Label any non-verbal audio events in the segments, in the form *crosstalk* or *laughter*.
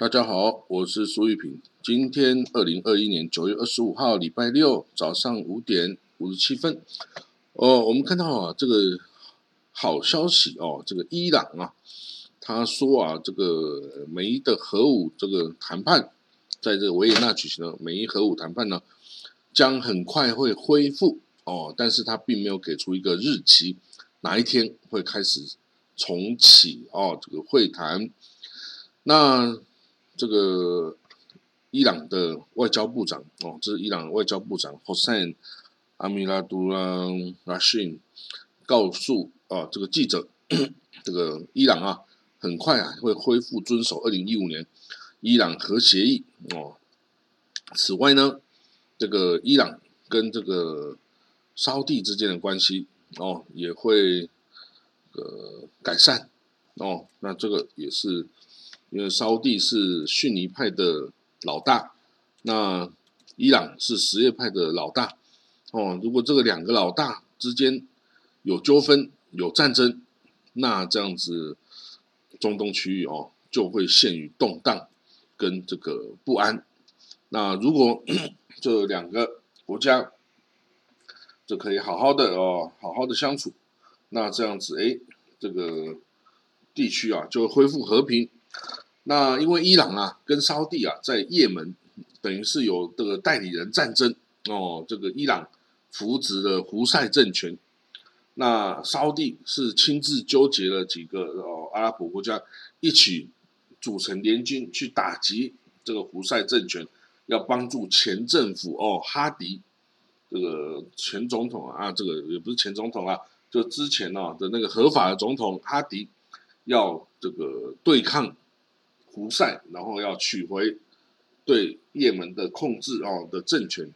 大家好，我是苏玉平。今天二零二一年九月二十五号，礼拜六早上五点五十七分。哦，我们看到啊，这个好消息哦，这个伊朗啊，他说啊，这个美伊的核武这个谈判，在这个维也纳举行的美伊核武谈判呢，将很快会恢复哦，但是他并没有给出一个日期，哪一天会开始重启哦，这个会谈。那这个伊朗的外交部长哦，这是伊朗外交部长 Hossein 阿米拉杜拉拉辛告诉啊这个记者，这个伊朗啊很快啊会恢复遵守二零一五年伊朗核协议哦。此外呢，这个伊朗跟这个沙地之间的关系哦也会呃改善哦，那这个也是。因为沙地是逊尼派的老大，那伊朗是什叶派的老大，哦，如果这个两个老大之间有纠纷、有战争，那这样子中东区域哦就会陷于动荡跟这个不安。那如果 *coughs* 这两个国家就可以好好的哦，好好的相处，那这样子哎，这个地区啊就恢复和平。那因为伊朗啊跟沙地啊在也门等于是有这个代理人战争哦，这个伊朗扶植的胡塞政权，那沙地是亲自纠结了几个哦阿拉伯国家一起组成联军去打击这个胡塞政权，要帮助前政府哦哈迪这个前总统啊，这个也不是前总统啊，就之前呢的那个合法的总统哈迪要这个对抗。胡塞，然后要取回对也门的控制哦的政权，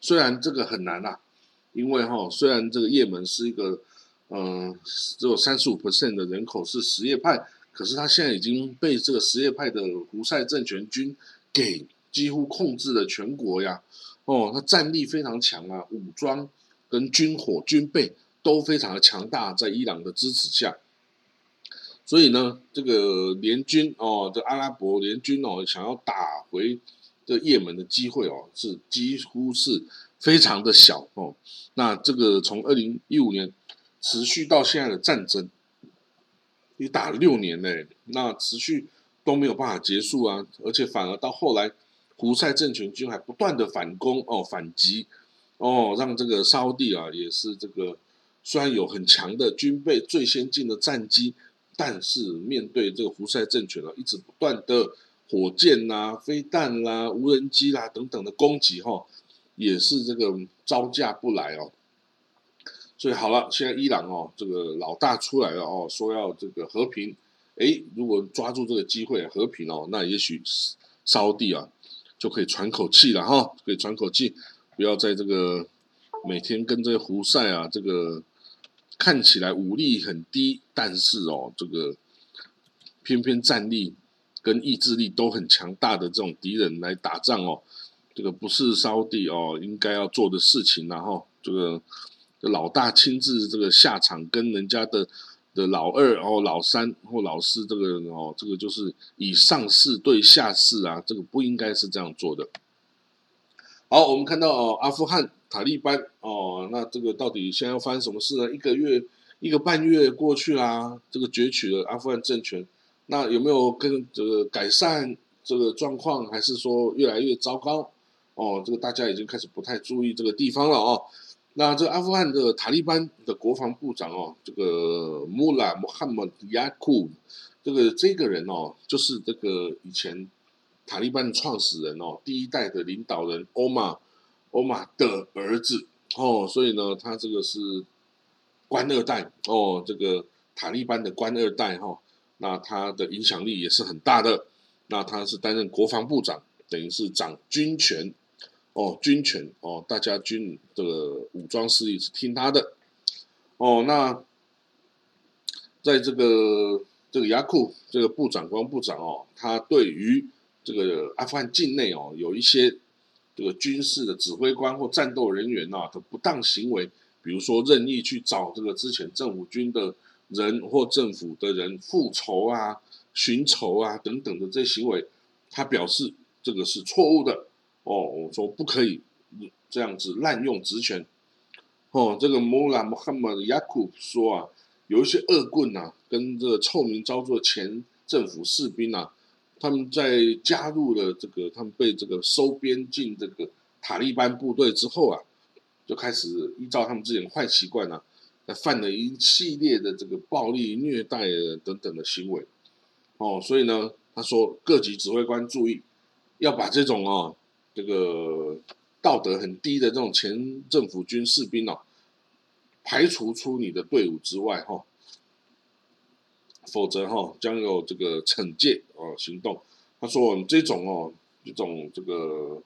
虽然这个很难啊，因为哈，虽然这个也门是一个嗯只有三十五 percent 的人口是什叶派，可是他现在已经被这个什叶派的胡塞政权军给几乎控制了全国呀，哦，他战力非常强啊，武装跟军火军备都非常的强大，在伊朗的支持下。所以呢，这个联军哦，这阿拉伯联军哦，想要打回这也门的机会哦，是几乎是非常的小哦。那这个从二零一五年持续到现在的战争，你打了六年嘞，那持续都没有办法结束啊，而且反而到后来，胡塞政权军还不断的反攻哦，反击哦，让这个沙地啊也是这个虽然有很强的军备、最先进的战机。但是面对这个胡塞政权啊，一直不断的火箭啦、飞弹啦、无人机啦等等的攻击哈，也是这个招架不来哦。所以好了，现在伊朗哦，这个老大出来了哦，说要这个和平。哎，如果抓住这个机会和平哦，那也许沙地啊就可以喘口气了哈，可以喘口气，不要在这个每天跟这个胡塞啊这个。看起来武力很低，但是哦，这个偏偏战力跟意志力都很强大的这种敌人来打仗哦，这个不是烧地哦应该要做的事情，然后这个老大亲自这个下场跟人家的的老二哦老三或老四这个哦，这个就是以上士对下士啊，这个不应该是这样做的。好，我们看到哦，阿富汗。塔利班哦，那这个到底现在要发生什么事呢？一个月一个半月过去啦，这个攫取了阿富汗政权，那有没有跟这个改善这个状况，还是说越来越糟糕？哦，这个大家已经开始不太注意这个地方了哦。那这阿富汗的塔利班的国防部长哦，这个穆拉穆罕默亚库，这个这个人哦，就是这个以前塔利班的创始人哦，第一代的领导人欧马。欧玛的儿子哦，所以呢，他这个是官二代哦，这个塔利班的官二代哈，那他的影响力也是很大的。那他是担任国防部长，等于是掌军权哦，军权哦，大家军这个武装势力是听他的哦。那在这个这个雅库这个部长官部长哦，他对于这个阿富汗境内哦，有一些。这个军事的指挥官或战斗人员呐的不当行为，比如说任意去找这个之前政府军的人或政府的人复仇啊、寻仇啊等等的这些行为，他表示这个是错误的哦，我说不可以这样子滥用职权哦。这个穆拉穆罕默雅库说啊，有一些恶棍呐，跟这个臭名昭著的前政府士兵呐，他们在加入了这个，他们被这个收编进这个塔利班部队之后啊，就开始依照他们之前坏习惯啊，犯了一系列的这个暴力、虐待等等的行为哦，所以呢。他说：“各级指挥官注意，要把这种哦，这个道德很低的这种前政府军士兵哦，排除出你的队伍之外哈，否则哈将有这个惩戒哦行动。”他说：“这种哦，这种这个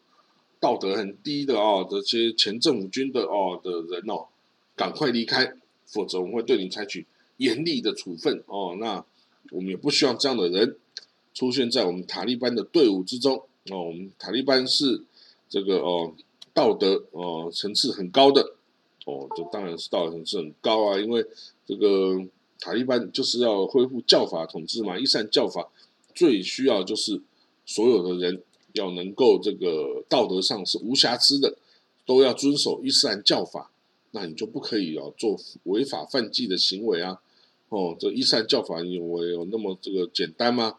道德很低的哦，这些前政府军的哦的人哦，赶快离开，否则我们会对你采取严厉的处分哦。那我们也不希望这样的人。”出现在我们塔利班的队伍之中哦，我们塔利班是这个哦道德哦层次很高的哦，这当然是道德层次很高啊，因为这个塔利班就是要恢复教法统治嘛，伊斯兰教法最需要就是所有的人要能够这个道德上是无瑕疵的，都要遵守伊斯兰教法，那你就不可以哦做违法犯纪的行为啊哦，这伊斯兰教法有有那么这个简单吗？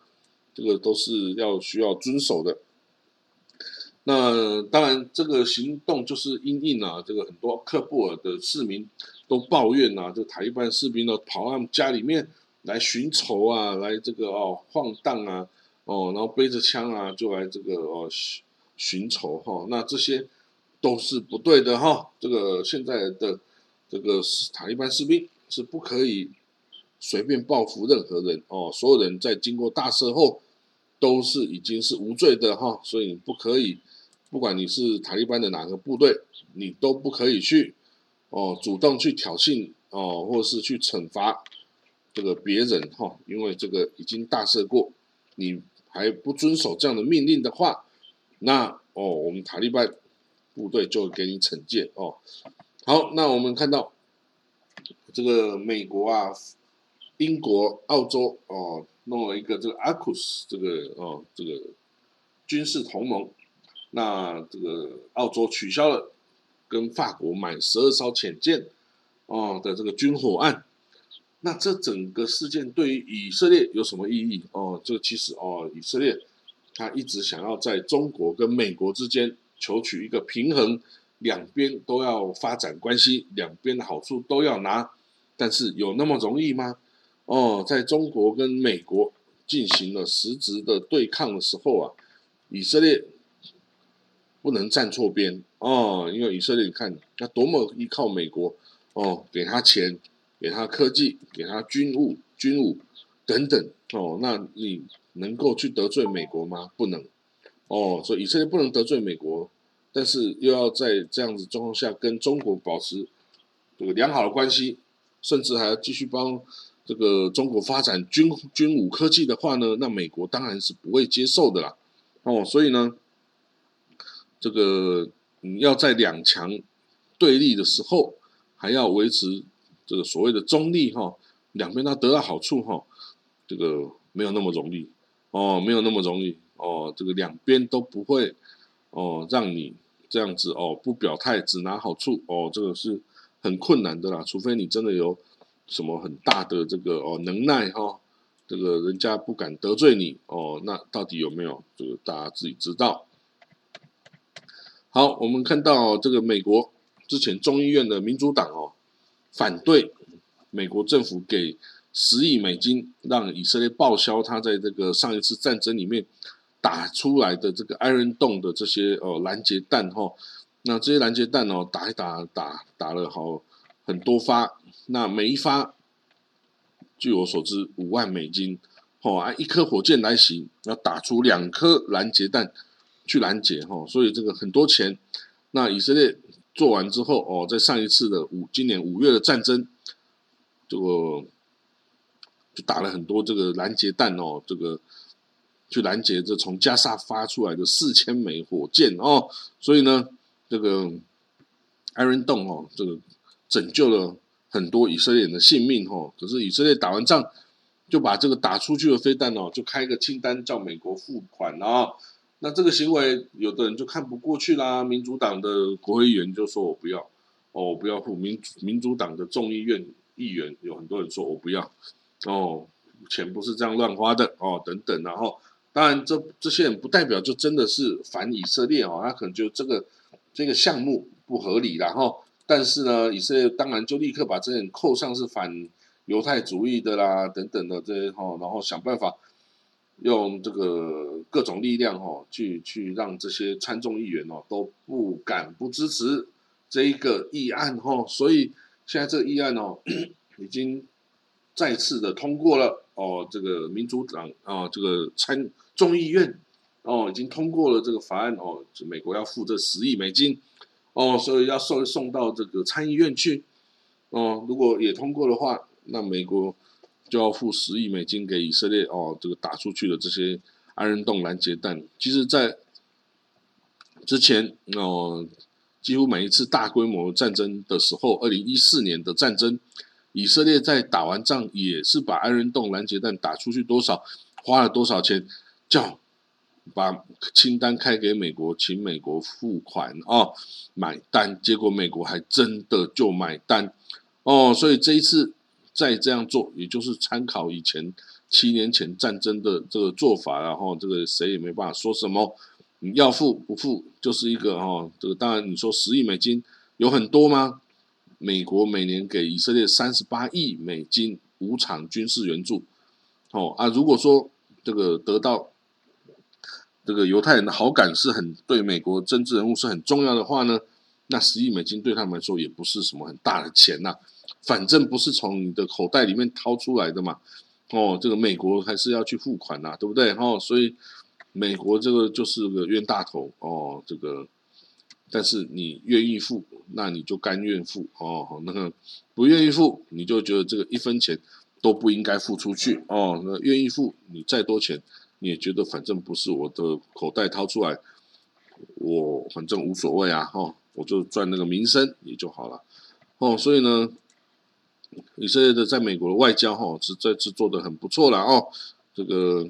这个都是要需要遵守的。那当然，这个行动就是因应啊，这个很多克布尔的市民都抱怨呐，这塔利班士兵呢跑到他们家里面来寻仇啊，来这个哦晃荡啊，哦，然后背着枪啊就来这个哦寻寻仇哈。那这些都是不对的哈。这个现在的这个塔利班士兵是不可以。随便报复任何人哦，所有人在经过大赦后都是已经是无罪的哈，所以你不可以，不管你是塔利班的哪个部队，你都不可以去哦主动去挑衅哦，或是去惩罚这个别人哈，因为这个已经大赦过，你还不遵守这样的命令的话，那哦我们塔利班部队就给你惩戒哦。好，那我们看到这个美国啊。英国、澳洲哦，弄了一个这个阿库斯这个哦这个军事同盟，那这个澳洲取消了跟法国买十二艘潜舰哦的这个军火案，那这整个事件对于以色列有什么意义哦？这个其实哦，以色列他一直想要在中国跟美国之间求取一个平衡，两边都要发展关系，两边的好处都要拿，但是有那么容易吗？哦，在中国跟美国进行了实质的对抗的时候啊，以色列不能站错边哦，因为以色列你看，他多么依靠美国哦，给他钱，给他科技，给他军务、军武等等哦，那你能够去得罪美国吗？不能哦，所以以色列不能得罪美国，但是又要在这样子状况下跟中国保持这个良好的关系，甚至还要继续帮。这个中国发展军军武科技的话呢，那美国当然是不会接受的啦。哦，所以呢，这个你要在两强对立的时候，还要维持这个所谓的中立哈，两边都得到好处哈，这个没有那么容易哦，没有那么容易哦，这个两边都不会哦，让你这样子哦不表态只拿好处哦，这个是很困难的啦，除非你真的有。什么很大的这个哦能耐哈，这个人家不敢得罪你哦，那到底有没有？这个大家自己知道。好，我们看到这个美国之前众议院的民主党哦，反对美国政府给十亿美金让以色列报销他在这个上一次战争里面打出来的这个艾伦洞的这些哦拦截弹哈，那这些拦截弹哦打一打打打了好很多发。那每一发，据我所知，五万美金，哦，按一颗火箭来袭，要打出两颗拦截弹去拦截，哈，所以这个很多钱。那以色列做完之后，哦，在上一次的五今年五月的战争，这个就打了很多这个拦截弹哦，这个去拦截这从加沙发出来的四千枚火箭哦，所以呢，这个艾伦洞哦，这个拯救了。很多以色列人的性命，哈，可是以色列打完仗就把这个打出去的飞弹哦，就开个清单叫美国付款啊。那这个行为，有的人就看不过去啦。民主党的国会议员就说：“我不要，哦，我不要付。”民民主党的众议院议员有很多人说：“我不要。”哦，钱不是这样乱花的哦，等等。然后，当然这这些人不代表就真的是反以色列哦，他可能就这个这个项目不合理，然后，但是呢，以色列当然就立刻把这些人扣上是反犹太主义的啦，等等的这些哈，然后想办法。用这个各种力量哈，去去让这些参众议员哦都不敢不支持这一个议案哈，所以现在这个议案哦已经再次的通过了哦，这个民主党啊这个参众议院哦已经通过了这个法案哦，美国要付这十亿美金哦，所以要送送到这个参议院去哦，如果也通过的话，那美国。就要付十亿美金给以色列哦，这个打出去的这些安仁洞拦截弹，其实，在之前哦，几乎每一次大规模战争的时候，二零一四年的战争，以色列在打完仗也是把安仁洞拦截弹打出去多少，花了多少钱，叫把清单开给美国，请美国付款哦，买单，结果美国还真的就买单哦，所以这一次。再这样做，也就是参考以前七年前战争的这个做法，然后这个谁也没办法说什么。你要付不付，就是一个哈，这个当然你说十亿美金有很多吗？美国每年给以色列三十八亿美金无偿军事援助，哦啊，如果说这个得到这个犹太人的好感是很对美国政治人物是很重要的话呢，那十亿美金对他们来说也不是什么很大的钱呐。反正不是从你的口袋里面掏出来的嘛，哦，这个美国还是要去付款呐，对不对？哦，所以美国这个就是个冤大头哦，这个，但是你愿意付，那你就甘愿付哦，那个不愿意付，你就觉得这个一分钱都不应该付出去哦，那愿意付，你再多钱你也觉得反正不是我的口袋掏出来，我反正无所谓啊，哈，我就赚那个名声也就好了，哦，所以呢。以色列的在美国的外交哈是这次做的很不错了哦，这个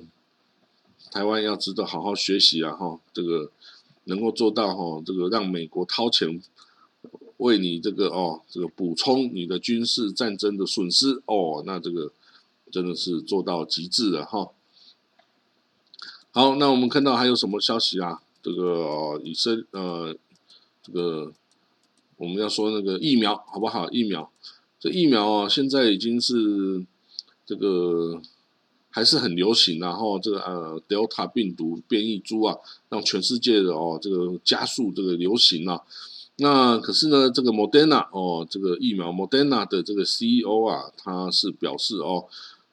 台湾要值得好好学习啊哈，这个能够做到哈，这个让美国掏钱为你这个哦这个补充你的军事战争的损失哦，那这个真的是做到极致了哈。好，那我们看到还有什么消息啊？这个以色呃这个我们要说那个疫苗好不好？疫苗。这疫苗啊，现在已经是这个还是很流行，然后这个呃，Delta 病毒变异株啊，让全世界的哦这个加速这个流行啊。那可是呢，这个 Moderna 哦，这个疫苗 Moderna 的这个 CEO 啊，他是表示哦，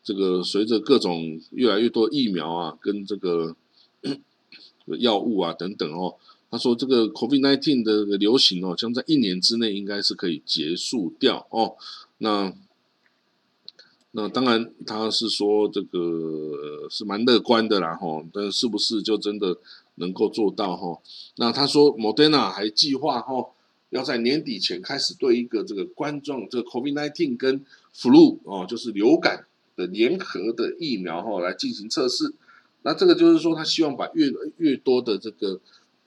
这个随着各种越来越多疫苗啊，跟这个 *coughs* 药物啊等等哦。他说：“这个 COVID-19 的流行哦，将在一年之内应该是可以结束掉哦。那那当然，他是说这个是蛮乐观的啦哈。但是不是就真的能够做到哈？那他说，Moderna 还计划哈，要在年底前开始对一个这个冠状这个 COVID-19 跟 flu 哦，就是流感的联合的疫苗哈来进行测试。那这个就是说，他希望把越越多的这个。”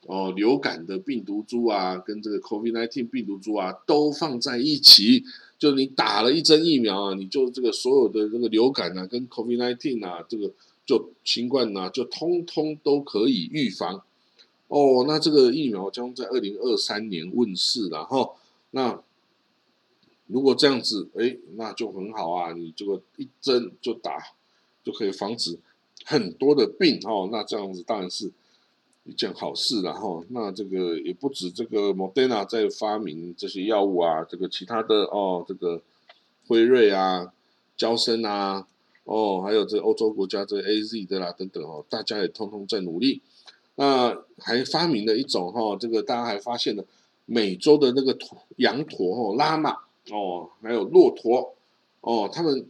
哦，流感的病毒株啊，跟这个 COVID-19 病毒株啊，都放在一起。就你打了一针疫苗啊，你就这个所有的这个流感啊，跟 COVID-19 啊，这个就新冠啊，就通通都可以预防。哦，那这个疫苗将在二零二三年问世了哈。那如果这样子，哎，那就很好啊，你这个一针就打，就可以防止很多的病哦。那这样子当然是。一件好事，然后那这个也不止这个 Modena 在发明这些药物啊，这个其他的哦，这个辉瑞啊、交生啊，哦，还有这欧洲国家这 A Z 的啦等等哦，大家也通通在努力。那还发明了一种哈，这个大家还发现了美洲的那个驼羊驼哦，拉马哦，还有骆驼哦，他们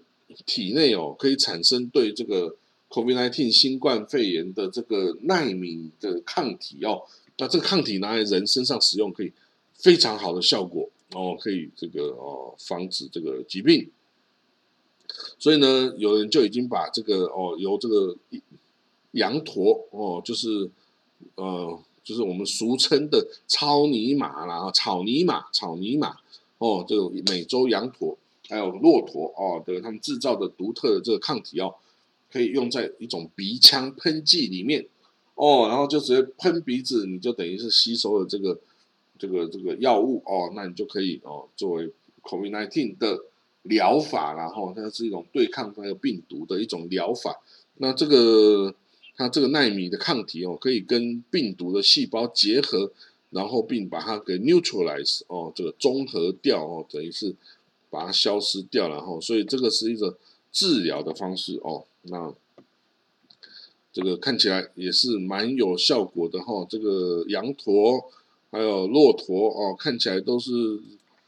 体内哦可以产生对这个。COVID-19 新冠肺炎的这个耐敏的抗体哦，那这个抗体拿来人身上使用，可以非常好的效果哦，可以这个哦防止这个疾病。所以呢，有人就已经把这个哦，由这个羊驼哦，就是呃，就是我们俗称的超尼玛啦，草泥马、草泥马哦，这个美洲羊驼还有骆驼哦的，他们制造的独特的这个抗体哦，可以用在一种鼻腔喷剂里面哦，然后就直接喷鼻子，你就等于是吸收了这个这个这个药物哦，那你就可以哦，作为 COVID-19 的。疗法，然后它是一种对抗那个病毒的一种疗法。那这个它这个纳米的抗体哦，可以跟病毒的细胞结合，然后并把它给 neutralize 哦，这个中和掉哦，等于是把它消失掉，然后所以这个是一个治疗的方式哦。那这个看起来也是蛮有效果的哈。这个羊驼还有骆驼哦，看起来都是。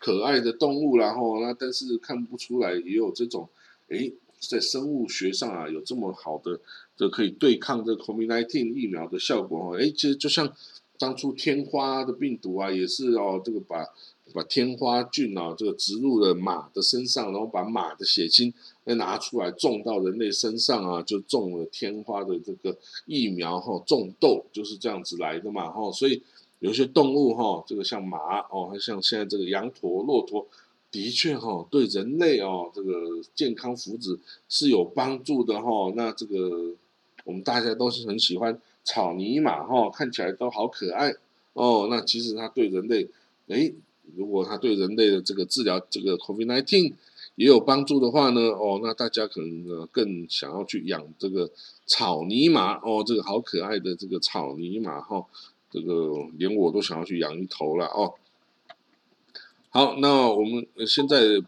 可爱的动物，然后那但是看不出来也有这种，哎，在生物学上啊有这么好的这可以对抗这 COVID-19 疫苗的效果哦，哎，其实就像当初天花的病毒啊，也是哦，这个把把天花菌啊这个植入了马的身上，然后把马的血清再拿出来种到人类身上啊，就种了天花的这个疫苗哈，种痘就是这样子来的嘛哈，所以。有些动物哈，这个像马哦，还像现在这个羊驼、骆驼，的确哈，对人类哦，这个健康福祉是有帮助的哈。那这个我们大家都是很喜欢草泥马哈，看起来都好可爱哦。那其实它对人类，哎，如果它对人类的这个治疗这个 COVID-19 也有帮助的话呢，哦，那大家可能更想要去养这个草泥马哦，这个好可爱的这个草泥马哈。这个连我都想要去养一头了哦。好，那我们现在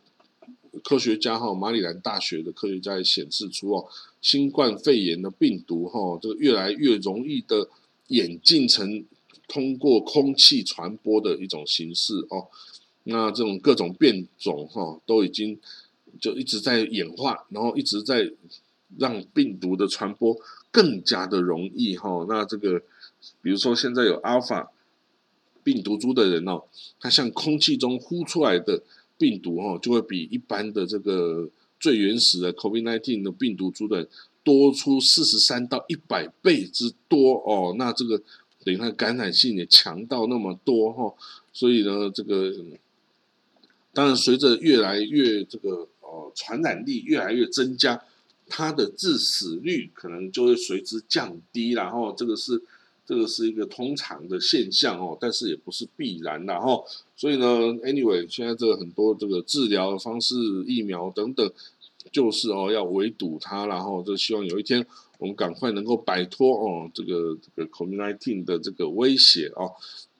科学家哈，马里兰大学的科学家也显示出哦，新冠肺炎的病毒哈，这个越来越容易的演进成通过空气传播的一种形式哦。那这种各种变种哈，都已经就一直在演化，然后一直在让病毒的传播更加的容易哈。那这个。比如说，现在有阿尔法病毒株的人哦，他像空气中呼出来的病毒哦，就会比一般的这个最原始的 COVID-19 的病毒株的多出四十三到一百倍之多哦。那这个等于它感染性也强到那么多哈。所以呢，这个当然随着越来越这个呃传染力越来越增加，它的致死率可能就会随之降低，然后这个是。这个是一个通常的现象哦，但是也不是必然的哈。所以呢，anyway，现在这个很多这个治疗方式、疫苗等等，就是哦要围堵它，然后就希望有一天我们赶快能够摆脱哦这个这个 COVID-19 的这个威胁哦。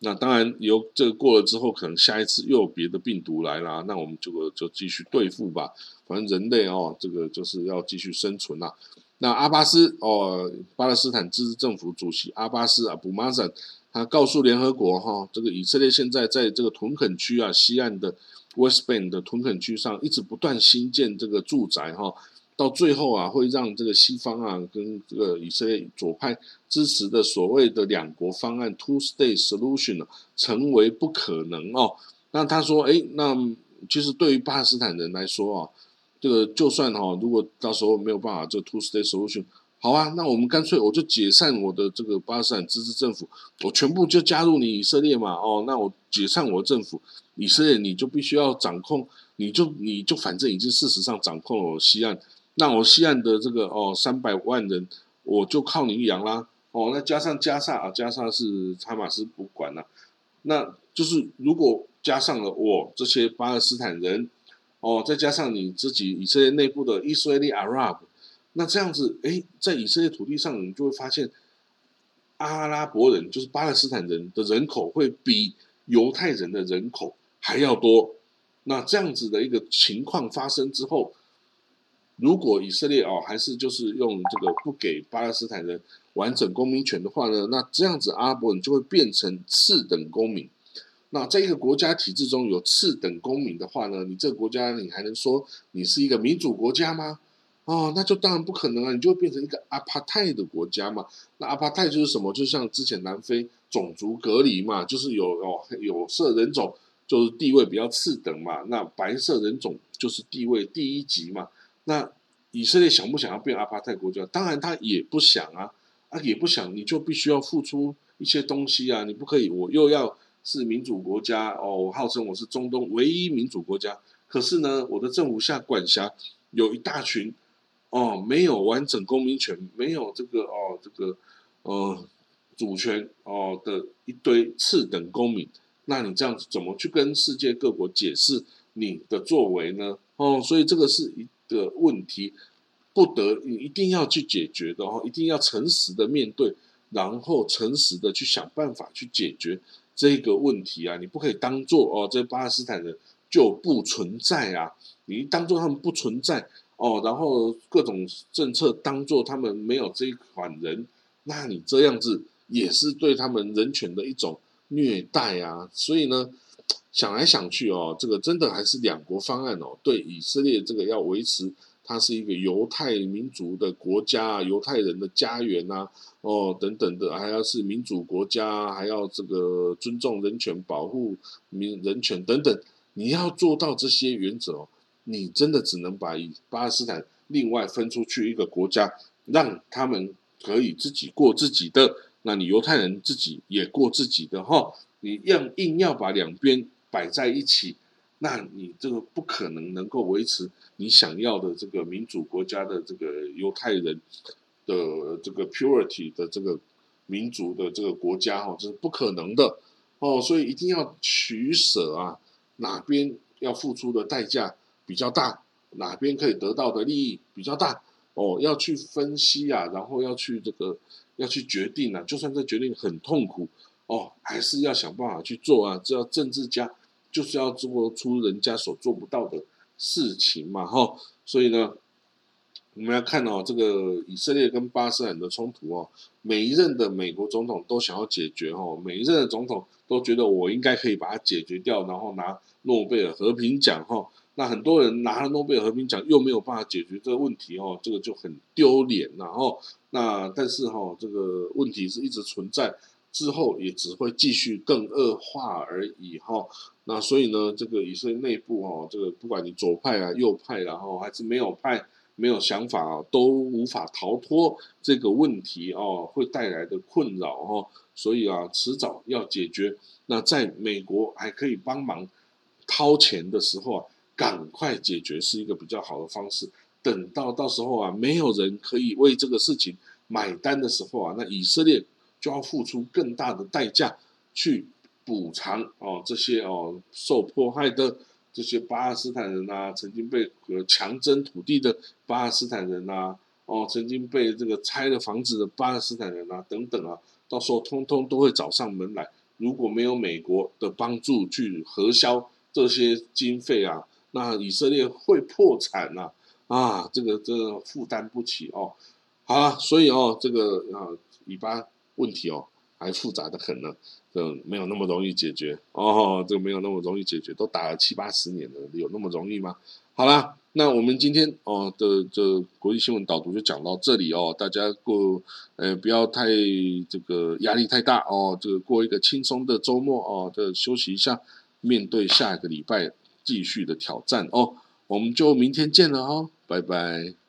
那当然有这个过了之后，可能下一次又有别的病毒来啦，那我们就就继续对付吧。反正人类哦，这个就是要继续生存啦。那阿巴斯哦，巴勒斯坦自治政府主席阿巴斯啊，布马森，他告诉联合国哈，这个以色列现在在这个屯垦区啊，西岸的 West Bank 的屯垦区上，一直不断新建这个住宅哈，到最后啊，会让这个西方啊，跟这个以色列左派支持的所谓的两国方案 （Two State Solution） 成为不可能哦。那他说，哎，那其实对于巴勒斯坦人来说啊。这个就算哈，如果到时候没有办法，这 two state solution，好啊，那我们干脆我就解散我的这个巴勒斯坦自治政府，我全部就加入你以色列嘛，哦，那我解散我的政府，以色列你就必须要掌控，你就你就反正已经事实上掌控了我西岸，那我西岸的这个哦三百万人，我就靠你养啦，哦，那加上加萨啊，加萨是哈马斯不管了，那就是如果加上了我这些巴勒斯坦人。哦，再加上你自己以色列内部的以色列 Arab，那这样子，哎，在以色列土地上，你就会发现，阿拉伯人就是巴勒斯坦人的人口会比犹太人的人口还要多。那这样子的一个情况发生之后，如果以色列哦还是就是用这个不给巴勒斯坦人完整公民权的话呢，那这样子阿拉伯人就会变成次等公民。那在一个国家体制中有次等公民的话呢，你这个国家你还能说你是一个民主国家吗？哦，那就当然不可能啊，你就会变成一个阿帕泰的国家嘛。那阿帕泰就是什么？就像之前南非种族隔离嘛，就是有哦有色人种就是地位比较次等嘛，那白色人种就是地位第一级嘛。那以色列想不想要变阿帕泰国家？当然他也不想啊，啊也不想，你就必须要付出一些东西啊，你不可以，我又要是民主国家哦，号称我是中东唯一民主国家，可是呢，我的政府下管辖有一大群哦，没有完整公民权，没有这个哦这个呃主权哦的一堆次等公民，那你这样子怎么去跟世界各国解释你的作为呢？哦，所以这个是一。的问题不得你一定要去解决的哦，一定要诚实的面对，然后诚实的去想办法去解决这个问题啊！你不可以当做哦，这巴勒斯坦人就不存在啊！你当做他们不存在哦，然后各种政策当做他们没有这一款人，那你这样子也是对他们人权的一种虐待啊！所以呢。想来想去哦，这个真的还是两国方案哦。对以色列这个要维持它是一个犹太民族的国家，犹太人的家园呐，哦等等的，还要是民主国家，还要这个尊重人权、保护民人权等等。你要做到这些原则哦，你真的只能把以巴勒斯坦另外分出去一个国家，让他们可以自己过自己的，那你犹太人自己也过自己的哈。你硬硬要把两边。摆在一起，那你这个不可能能够维持你想要的这个民主国家的这个犹太人的这个 purity 的这个民族的这个国家哈，这是不可能的哦。所以一定要取舍啊，哪边要付出的代价比较大，哪边可以得到的利益比较大哦，要去分析啊，然后要去这个要去决定啊，就算这决定很痛苦哦，还是要想办法去做啊，只要政治家。就是要做出人家所做不到的事情嘛，哈，所以呢，我们要看哦，这个以色列跟巴斯坦的冲突哦，每一任的美国总统都想要解决哦，每一任的总统都觉得我应该可以把它解决掉，然后拿诺贝尔和平奖哈。那很多人拿了诺贝尔和平奖又没有办法解决这个问题哦，这个就很丢脸然后那但是哈，这个问题是一直存在。之后也只会继续更恶化而已哈，那所以呢，这个以色列内部哦，这个不管你左派啊、右派，然后还是没有派、没有想法啊，都无法逃脱这个问题哦，会带来的困扰哦，所以啊，迟早要解决。那在美国还可以帮忙掏钱的时候啊，赶快解决是一个比较好的方式。等到到时候啊，没有人可以为这个事情买单的时候啊，那以色列。就要付出更大的代价去补偿哦，这些哦受迫害的这些巴勒斯坦人呐，曾经被呃强征土地的巴勒斯坦人呐，哦，曾经被这个拆了房子的巴勒斯坦人呐，等等啊，到时候通通都会找上门来。如果没有美国的帮助去核销这些经费啊，那以色列会破产呐啊，这个这个负担不起哦。好了，所以哦，这个啊，以巴。问题哦，还复杂的很呢，这没有那么容易解决哦，这个没有那么容易解决，都打了七八十年了，有那么容易吗？好啦，那我们今天哦的这国际新闻导读就讲到这里哦，大家过呃不要太这个压力太大哦，这个过一个轻松的周末哦，这休息一下，面对下一个礼拜继续的挑战哦，我们就明天见了哦，拜拜。